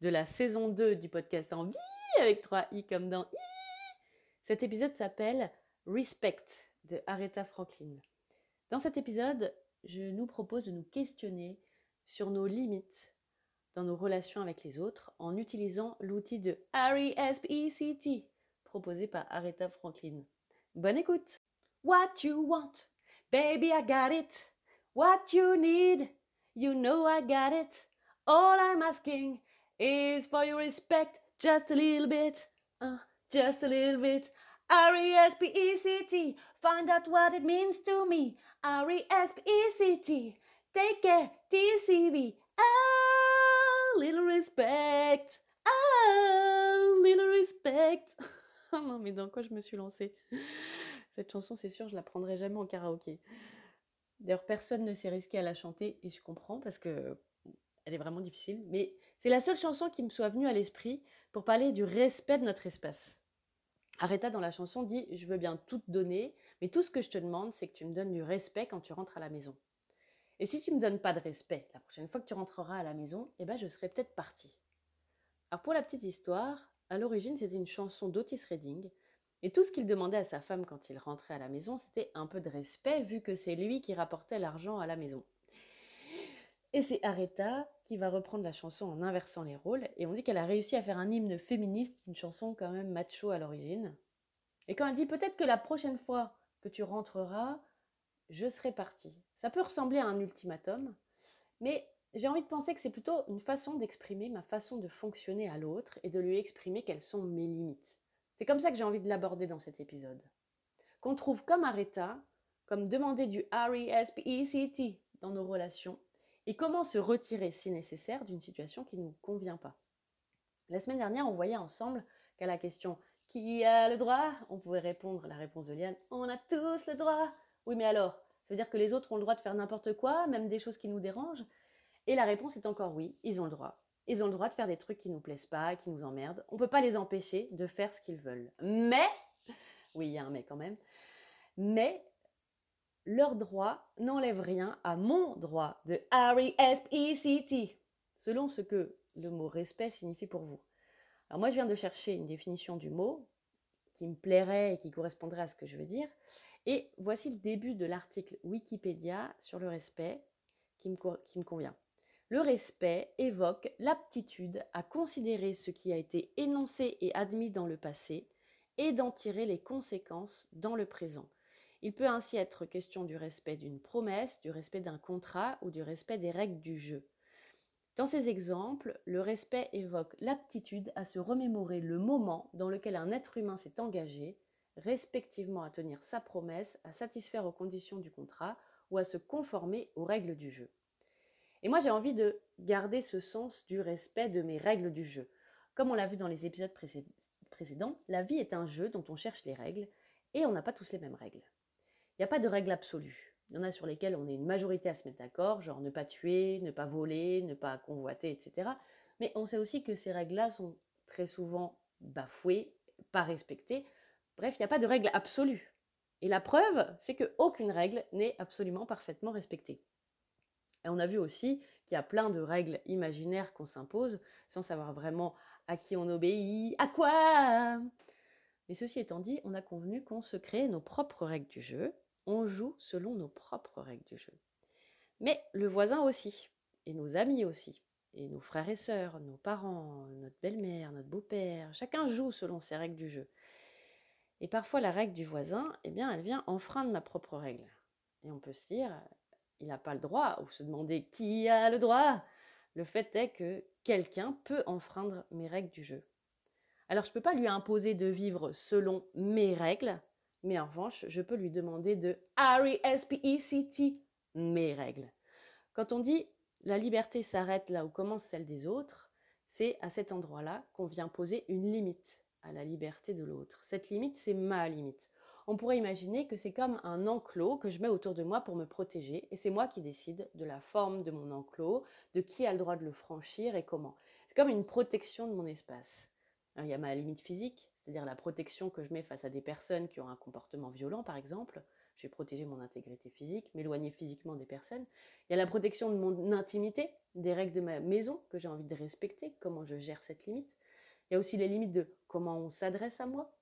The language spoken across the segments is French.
de la saison 2 du podcast Envie avec 3 i comme dans i. Cet épisode s'appelle Respect de Aretha Franklin. Dans cet épisode, je nous propose de nous questionner sur nos limites dans nos relations avec les autres en utilisant l'outil de RESPECT proposé par Aretha Franklin. Bonne écoute! What you want, baby, I got it. What you need, You know I got it. All I'm asking is for your respect just a little bit. Uh, just a little bit. R-E-S-P-E-C-T. Find out what it means to me. R-E-S-P-E-C-T. Take care, T-C-B. Oh, little respect. Oh, little respect. oh non, mais dans quoi je me suis lancée? Cette chanson, c'est sûr, je la prendrai jamais en karaoké. D'ailleurs, personne ne s'est risqué à la chanter et je comprends parce que elle est vraiment difficile. Mais c'est la seule chanson qui me soit venue à l'esprit pour parler du respect de notre espace. Aretha dans la chanson dit Je veux bien tout te donner, mais tout ce que je te demande, c'est que tu me donnes du respect quand tu rentres à la maison. Et si tu ne me donnes pas de respect, la prochaine fois que tu rentreras à la maison, eh ben, je serai peut-être partie. Alors pour la petite histoire, à l'origine, c'était une chanson d'Otis Redding et tout ce qu'il demandait à sa femme quand il rentrait à la maison, c'était un peu de respect, vu que c'est lui qui rapportait l'argent à la maison. Et c'est Aretha qui va reprendre la chanson en inversant les rôles, et on dit qu'elle a réussi à faire un hymne féministe, une chanson quand même macho à l'origine. Et quand elle dit peut-être que la prochaine fois que tu rentreras, je serai partie. Ça peut ressembler à un ultimatum, mais j'ai envie de penser que c'est plutôt une façon d'exprimer ma façon de fonctionner à l'autre et de lui exprimer quelles sont mes limites. C'est comme ça que j'ai envie de l'aborder dans cet épisode. Qu'on trouve comme Aretha, comme demander du R-E-S-P-E-C-T dans nos relations, et comment se retirer si nécessaire d'une situation qui ne nous convient pas? La semaine dernière, on voyait ensemble qu'à la question Qui a le droit? on pouvait répondre la réponse de Liane On a tous le droit Oui, mais alors Ça veut dire que les autres ont le droit de faire n'importe quoi, même des choses qui nous dérangent? Et la réponse est encore oui, ils ont le droit. Ils ont le droit de faire des trucs qui nous plaisent pas, qui nous emmerdent. On ne peut pas les empêcher de faire ce qu'ils veulent. Mais, oui, il y a un mais quand même, mais leur droit n'enlève rien à mon droit de R-E-S-P-E-C-T, selon ce que le mot respect signifie pour vous. Alors moi, je viens de chercher une définition du mot qui me plairait et qui correspondrait à ce que je veux dire. Et voici le début de l'article Wikipédia sur le respect qui me, qui me convient. Le respect évoque l'aptitude à considérer ce qui a été énoncé et admis dans le passé et d'en tirer les conséquences dans le présent. Il peut ainsi être question du respect d'une promesse, du respect d'un contrat ou du respect des règles du jeu. Dans ces exemples, le respect évoque l'aptitude à se remémorer le moment dans lequel un être humain s'est engagé, respectivement à tenir sa promesse, à satisfaire aux conditions du contrat ou à se conformer aux règles du jeu. Et moi, j'ai envie de garder ce sens du respect de mes règles du jeu. Comme on l'a vu dans les épisodes précédents, la vie est un jeu dont on cherche les règles et on n'a pas tous les mêmes règles. Il n'y a pas de règles absolues. Il y en a sur lesquelles on est une majorité à se mettre d'accord, genre ne pas tuer, ne pas voler, ne pas convoiter, etc. Mais on sait aussi que ces règles-là sont très souvent bafouées, pas respectées. Bref, il n'y a pas de règle absolue. Et la preuve, c'est qu'aucune règle n'est absolument parfaitement respectée. Et on a vu aussi qu'il y a plein de règles imaginaires qu'on s'impose sans savoir vraiment à qui on obéit, à quoi. Mais ceci étant dit, on a convenu qu'on se crée nos propres règles du jeu, on joue selon nos propres règles du jeu. Mais le voisin aussi, et nos amis aussi, et nos frères et sœurs, nos parents, notre belle-mère, notre beau-père, chacun joue selon ses règles du jeu. Et parfois la règle du voisin, eh bien, elle vient enfreindre ma propre règle. Et on peut se dire, il n'a pas le droit, ou se demander qui a le droit. Le fait est que quelqu'un peut enfreindre mes règles du jeu. Alors je ne peux pas lui imposer de vivre selon mes règles, mais en revanche, je peux lui demander de R-E-S-P-E-C-T, mes règles. Quand on dit la liberté s'arrête là où commence celle des autres, c'est à cet endroit-là qu'on vient poser une limite à la liberté de l'autre. Cette limite, c'est ma limite. On pourrait imaginer que c'est comme un enclos que je mets autour de moi pour me protéger, et c'est moi qui décide de la forme de mon enclos, de qui a le droit de le franchir et comment. C'est comme une protection de mon espace. il y a ma limite physique, c'est-à-dire la protection que je mets face à des personnes qui ont un comportement violent, par exemple. Je vais protéger mon intégrité physique, m'éloigner physiquement des personnes. Il y a la protection de mon intimité, des règles de ma maison que j'ai envie de respecter, comment je gère cette limite. Il y a aussi les limites de comment on s'adresse à moi,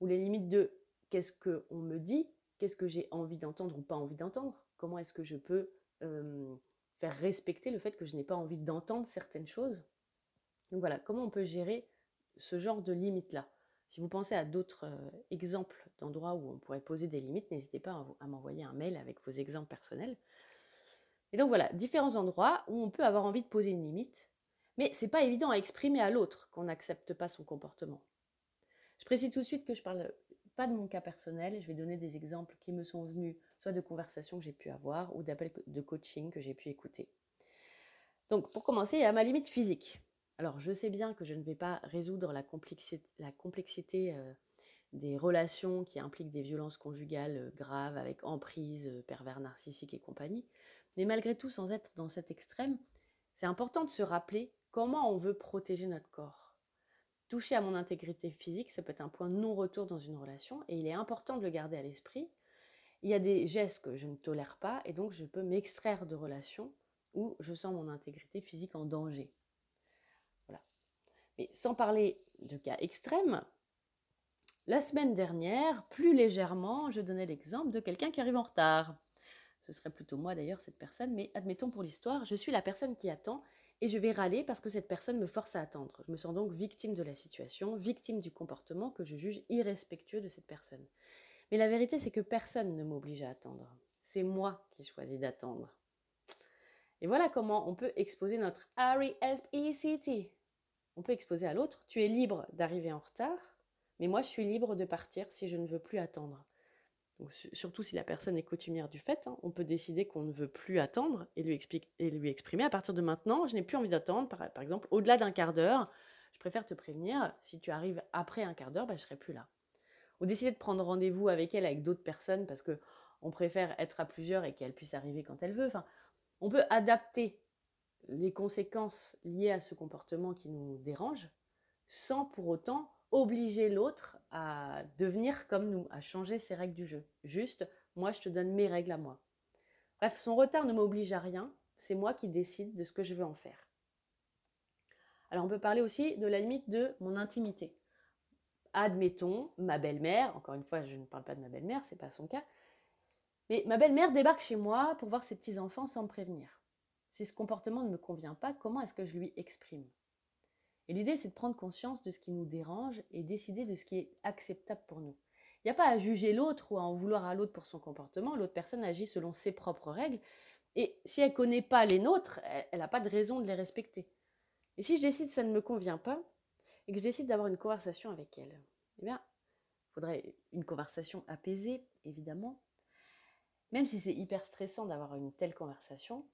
ou les limites de qu'est-ce qu'on me dit, qu'est-ce que j'ai envie d'entendre ou pas envie d'entendre, comment est-ce que je peux faire respecter le fait que je n'ai pas envie d'entendre certaines choses. Donc voilà, comment on peut gérer ce genre de limites-là. Si vous pensez à d'autres exemples d'endroits où on pourrait poser des limites, n'hésitez pas à, m'envoyer un mail avec vos exemples personnels. Et donc voilà, différents endroits où on peut avoir envie de poser une limite, mais c'est pas évident à exprimer à l'autre qu'on n'accepte pas son comportement. Je précise tout de suite que je parle pas de mon cas personnel, je vais donner des exemples qui me sont venus soit de conversations que j'ai pu avoir ou d'appels de coaching que j'ai pu écouter. Donc pour commencer, il y a ma limite physique. Alors je sais bien que je ne vais pas résoudre la complexité, euh, des relations qui impliquent des violences conjugales euh, graves avec emprise, euh, pervers narcissique et compagnie, mais malgré tout, sans être dans cet extrême, c'est important de se rappeler comment on veut protéger notre corps. Toucher à mon intégrité physique, ça peut être un point non-retour dans une relation et il est important de le garder à l'esprit. Il y a des gestes que je ne tolère pas et donc je peux m'extraire de relations où je sens mon intégrité physique en danger. Mais sans parler de cas extrêmes, la semaine dernière, plus légèrement, je donnais l'exemple de quelqu'un qui arrive en retard. Ce serait plutôt moi d'ailleurs, cette personne, mais admettons pour l'histoire, je suis la personne qui attend et je vais râler parce que cette personne me force à attendre. Je me sens donc victime de la situation, victime du comportement que je juge irrespectueux de cette personne. Mais la vérité, c'est que personne ne m'oblige à attendre. C'est moi qui choisis d'attendre. Et voilà comment on peut exposer notre R-E-S-P-E-C-T. On peut exposer à l'autre, tu es libre d'arriver en retard, mais moi je suis libre de partir si je ne veux plus attendre. Surtout si la personne est coutumière du fait, hein, on peut décider qu'on ne veut plus attendre et lui, exprimer. À partir de maintenant, je n'ai plus envie d'attendre, par, exemple, au-delà d'un quart d'heure, je préfère te prévenir, si tu arrives après un quart d'heure, bah, je ne serai plus là. Ou décider de prendre rendez-vous avec elle, avec d'autres personnes, parce que on préfère être à plusieurs et qu'elle puisse arriver quand elle veut. Enfin, on peut adapter les conséquences liées à ce comportement qui nous dérange, sans pour autant obliger l'autre à devenir comme nous, à changer ses règles du jeu. Juste, moi, je te donne mes règles à moi. Bref, son retard ne m'oblige à rien, c'est moi qui décide de ce que je veux en faire. Alors on peut parler aussi de la limite de mon intimité. Admettons, ma belle-mère, encore une fois, je ne parle pas de ma belle-mère, c'est pas son cas, mais ma belle-mère débarque chez moi pour voir ses petits-enfants sans me prévenir. Si ce comportement ne me convient pas, comment est-ce que je lui exprime? Et l'idée, c'est de prendre conscience de ce qui nous dérange et décider de ce qui est acceptable pour nous. Il n'y a pas à juger l'autre ou à en vouloir à l'autre pour son comportement. L'autre personne agit selon ses propres règles. Et si elle ne connaît pas les nôtres, elle n'a pas de raison de les respecter. Et si je décide que ça ne me convient pas et que je décide d'avoir une conversation avec elle, eh bien, il faudrait une conversation apaisée, évidemment. Même si c'est hyper stressant d'avoir une telle conversation,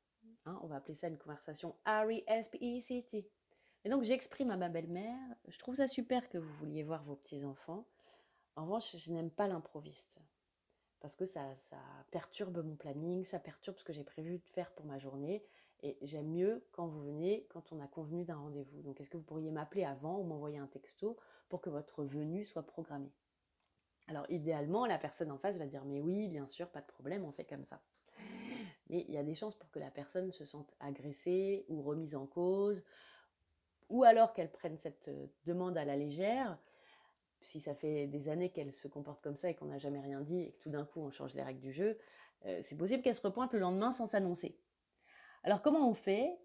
hein, on va appeler ça une conversation R-E-S-P-E-C-T. Et donc j'exprime à ma belle-mère, je trouve ça super que vous vouliez voir vos petits-enfants. En revanche, je n'aime pas l'improviste. Parce que ça, ça perturbe mon planning, ça perturbe ce que j'ai prévu de faire pour ma journée. Et j'aime mieux quand vous venez, quand on a convenu d'un rendez-vous. Donc est-ce que vous pourriez m'appeler avant ou m'envoyer un texto pour que votre venue soit programmée? Alors idéalement, la personne en face va dire mais oui, bien sûr, pas de problème, on fait comme ça. Mais il y a des chances pour que la personne se sente agressée ou remise en cause ou alors qu'elle prenne cette euh, demande à la légère, si ça fait des années qu'elle se comporte comme ça et qu'on n'a jamais rien dit et que tout d'un coup on change les règles du jeu, euh, c'est possible qu'elle se repointe le lendemain sans s'annoncer. Alors comment on fait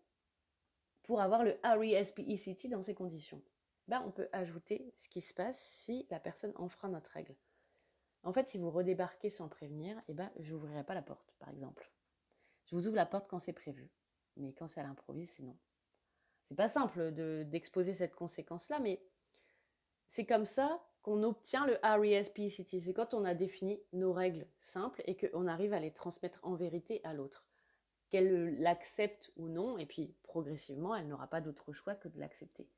pour avoir le RESPECT dans ces conditions? Ben, On peut ajouter ce qui se passe si la personne enfreint notre règle. En fait, si vous redébarquez sans prévenir, eh ben, je n'ouvrirai pas la porte, par exemple. Je vous ouvre la porte quand c'est prévu, mais quand c'est à l'improviste, c'est non. C'est pas simple d'exposer cette conséquence-là, mais c'est comme ça qu'on obtient le RESPCT. C'est quand on a défini nos règles simples et qu'on arrive à les transmettre en vérité à l'autre. Qu'elle l'accepte ou non, et puis progressivement, elle n'aura pas d'autre choix que de l'accepter.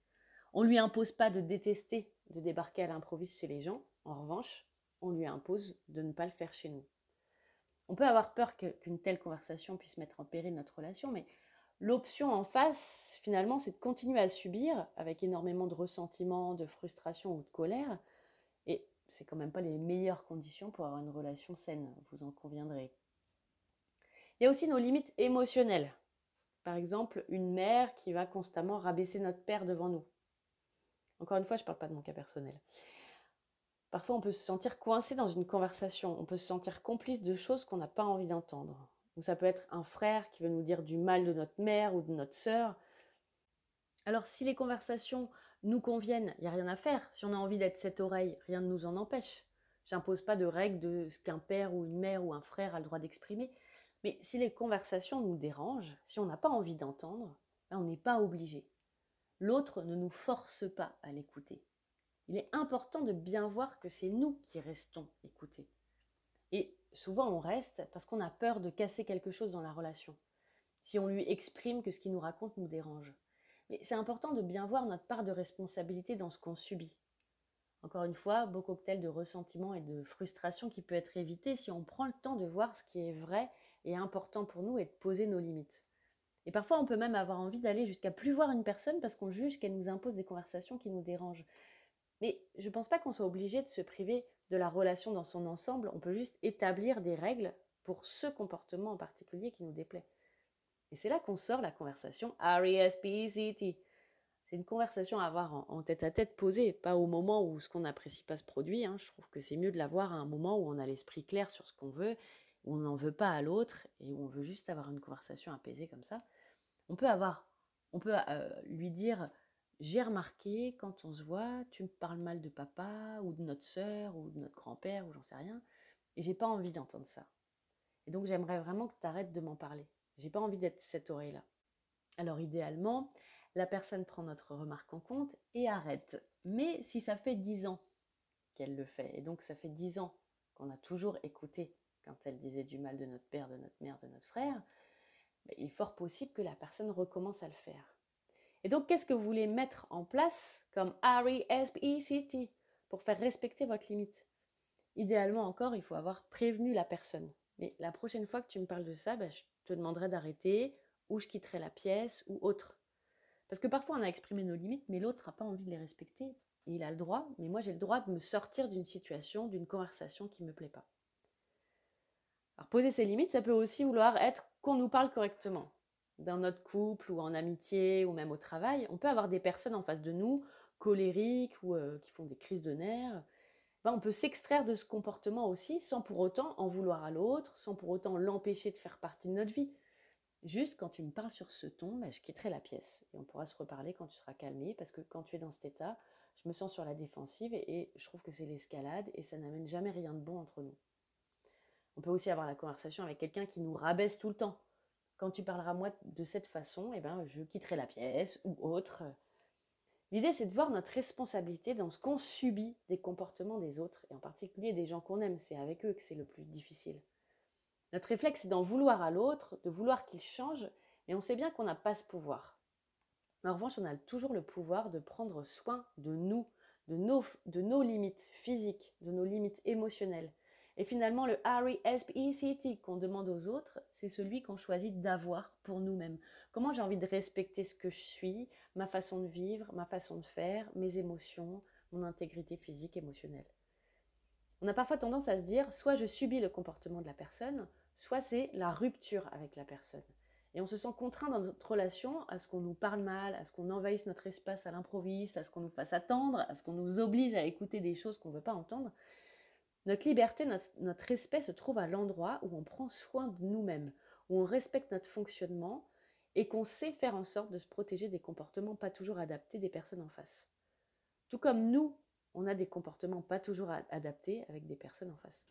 On ne lui impose pas de détester de débarquer à l'improviste chez les gens. En revanche, on lui impose de ne pas le faire chez nous. On peut avoir peur qu'une telle conversation puisse mettre en péril notre relation, mais l'option en face, finalement, c'est de continuer à subir avec énormément de ressentiment, de frustration ou de colère. Et c'est quand même pas les meilleures conditions pour avoir une relation saine, vous en conviendrez. Il y a aussi nos limites émotionnelles. Par exemple, une mère qui va constamment rabaisser notre père devant nous. Encore une fois, je ne parle pas de mon cas personnel. Parfois, on peut se sentir coincé dans une conversation, on peut se sentir complice de choses qu'on n'a pas envie d'entendre. Ou ça peut être un frère qui veut nous dire du mal de notre mère ou de notre sœur. Alors, si les conversations nous conviennent, il n'y a rien à faire. Si on a envie d'être cette oreille, rien ne nous en empêche. J'impose pas de règles de ce qu'un père ou une mère ou un frère a le droit d'exprimer. Mais si les conversations nous dérangent, si on n'a pas envie d'entendre, ben, on n'est pas obligé. L'autre ne nous force pas à l'écouter il est important de bien voir que c'est nous qui restons écoutés. Et souvent on reste parce qu'on a peur de casser quelque chose dans la relation, si on lui exprime que ce qu'il nous raconte nous dérange. Mais c'est important de bien voir notre part de responsabilité dans ce qu'on subit. Encore une fois, beau cocktail de ressentiment et de frustration qui peut être évité si on prend le temps de voir ce qui est vrai et important pour nous et de poser nos limites. Et parfois, on peut même avoir envie d'aller jusqu'à plus voir une personne parce qu'on juge qu'elle nous impose des conversations qui nous dérangent. Mais je ne pense pas qu'on soit obligé de se priver de la relation dans son ensemble. On peut juste établir des règles pour ce comportement en particulier qui nous déplaît. Et c'est là qu'on sort la conversation R-E-S-P-E-C-T. C'est une conversation à avoir en, tête à tête posée, pas au moment où ce qu'on n'apprécie pas se produit. Hein. Je trouve que c'est mieux de l'avoir à un moment où on a l'esprit clair sur ce qu'on veut, où on n'en veut pas à l'autre et où on veut juste avoir une conversation apaisée comme ça. On peut avoir, on peut euh, lui dire j'ai remarqué quand on se voit, tu me parles mal de papa ou de notre sœur ou de notre grand-père ou j'en sais rien, et j'ai pas envie d'entendre ça. Et donc j'aimerais vraiment que tu arrêtes de m'en parler. J'ai pas envie d'être cette oreille-là. Alors idéalement, la personne prend notre remarque en compte et arrête. Mais si ça fait dix ans qu'elle le fait, et donc ça fait dix ans qu'on a toujours écouté quand elle disait du mal de notre père, de notre mère, de notre frère, ben, il est fort possible que la personne recommence à le faire. Et donc, qu'est-ce que vous voulez mettre en place comme R-E-S-P-E-C-T pour faire respecter votre limite? Idéalement encore, il faut avoir prévenu la personne. Mais la prochaine fois que tu me parles de ça, ben, je te demanderai d'arrêter, ou je quitterai la pièce, ou autre. Parce que parfois on a exprimé nos limites, mais l'autre n'a pas envie de les respecter. Il a le droit, mais moi j'ai le droit de me sortir d'une situation, d'une conversation qui ne me plaît pas. Alors poser ses limites, ça peut aussi vouloir être qu'on nous parle correctement dans notre couple ou en amitié ou même au travail, on peut avoir des personnes en face de nous colériques ou euh, qui font des crises de nerfs. Ben, on peut s'extraire de ce comportement aussi sans pour autant en vouloir à l'autre, sans pour autant l'empêcher de faire partie de notre vie. Juste quand tu me parles sur ce ton, ben, je quitterai la pièce et on pourra se reparler quand tu seras calmé parce que quand tu es dans cet état, je me sens sur la défensive et je trouve que c'est l'escalade et ça n'amène jamais rien de bon entre nous. On peut aussi avoir la conversation avec quelqu'un qui nous rabaisse tout le temps quand tu parleras moi de cette façon, eh ben, je quitterai la pièce ou autre. L'idée, c'est de voir notre responsabilité dans ce qu'on subit des comportements des autres, et en particulier des gens qu'on aime. C'est avec eux que c'est le plus difficile. Notre réflexe, c'est d'en vouloir à l'autre, de vouloir qu'il change, et on sait bien qu'on n'a pas ce pouvoir. En revanche, on a toujours le pouvoir de prendre soin de nous, de nos limites physiques, de nos limites émotionnelles, et finalement, le R-E-S-P-E-C-T qu'on demande aux autres, c'est celui qu'on choisit d'avoir pour nous-mêmes. Comment j'ai envie de respecter ce que je suis, ma façon de vivre, ma façon de faire, mes émotions, mon intégrité physique, émotionnelle? On a parfois tendance à se dire, soit je subis le comportement de la personne, soit c'est la rupture avec la personne. Et on se sent contraint dans notre relation à ce qu'on nous parle mal, à ce qu'on envahisse notre espace à l'improviste, à ce qu'on nous fasse attendre, à ce qu'on nous oblige à écouter des choses qu'on ne veut pas entendre. Notre liberté, notre, respect se trouve à l'endroit où on prend soin de nous-mêmes, où on respecte notre fonctionnement et qu'on sait faire en sorte de se protéger des comportements pas toujours adaptés des personnes en face. Tout comme nous, on a des comportements pas toujours adaptés avec des personnes en face.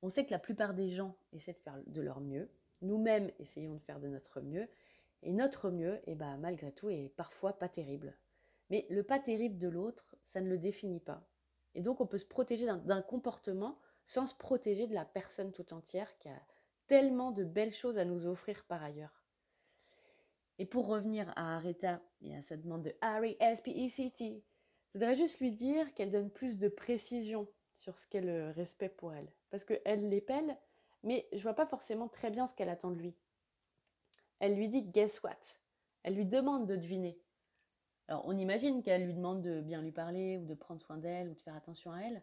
On sait que la plupart des gens essaient de faire de leur mieux, nous-mêmes essayons de faire de notre mieux, et notre mieux, eh ben, malgré tout, est parfois pas terrible. Mais le pas terrible de l'autre, ça ne le définit pas. Et donc, on peut se protéger d'un comportement sans se protéger de la personne tout entière qui a tellement de belles choses à nous offrir par ailleurs. Et pour revenir à Aretha et à sa demande de Harry S-P-E-C-T, je voudrais juste lui dire qu'elle donne plus de précision sur ce qu'est le respect pour elle. Parce qu'elle l'épelle, mais je vois pas forcément très bien ce qu'elle attend de lui. Elle lui dit Guess what? Elle lui demande de deviner. Alors on imagine qu'elle lui demande de bien lui parler ou de prendre soin d'elle ou de faire attention à elle.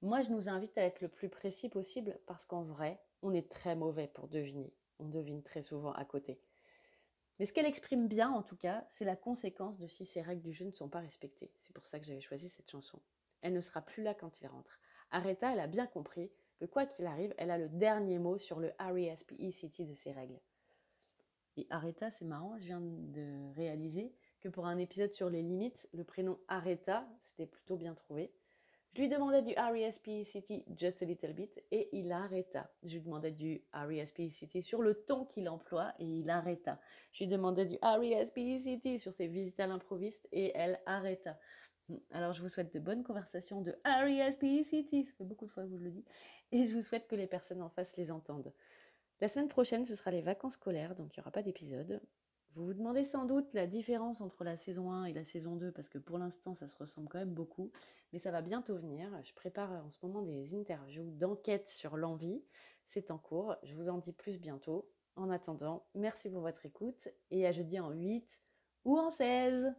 Moi je nous invite à être le plus précis possible parce qu'en vrai, on est très mauvais pour deviner. On devine très souvent à côté. Mais ce qu'elle exprime bien, en tout cas, c'est la conséquence de si ces règles du jeu ne sont pas respectées. C'est pour ça que j'avais choisi cette chanson. Elle ne sera plus là quand il rentre. Aretha, elle a bien compris que quoi qu'il arrive, elle a le dernier mot sur le R-E-S-P-E-C-T de ses règles. Et Aretha, c'est marrant, je viens de réaliser que pour un épisode sur les limites, le prénom Aretha, c'était plutôt bien trouvé. Je lui demandais du R-E-S-P-E-C-T just a little bit et il arrêta. Je lui demandais du R-E-S-P-E-C-T sur le ton qu'il emploie et il arrêta. Je lui demandais du R-E-S-P-E-C-T sur ses visites à l'improviste et elle arrêta. Alors je vous souhaite de bonnes conversations de R-E-S-P-E-C-T, ça fait beaucoup de fois que je le dis, et je vous souhaite que les personnes en face les entendent. La semaine prochaine, ce sera les vacances scolaires, donc il n'y aura pas d'épisode. Vous vous demandez sans doute la différence entre la saison 1 et la saison 2 parce que pour l'instant ça se ressemble quand même beaucoup, mais ça va bientôt venir. Je prépare en ce moment des interviews d'enquête sur l'envie. C'est en cours, je vous en dis plus bientôt. En attendant, merci pour votre écoute et à jeudi en 8 ou en 16.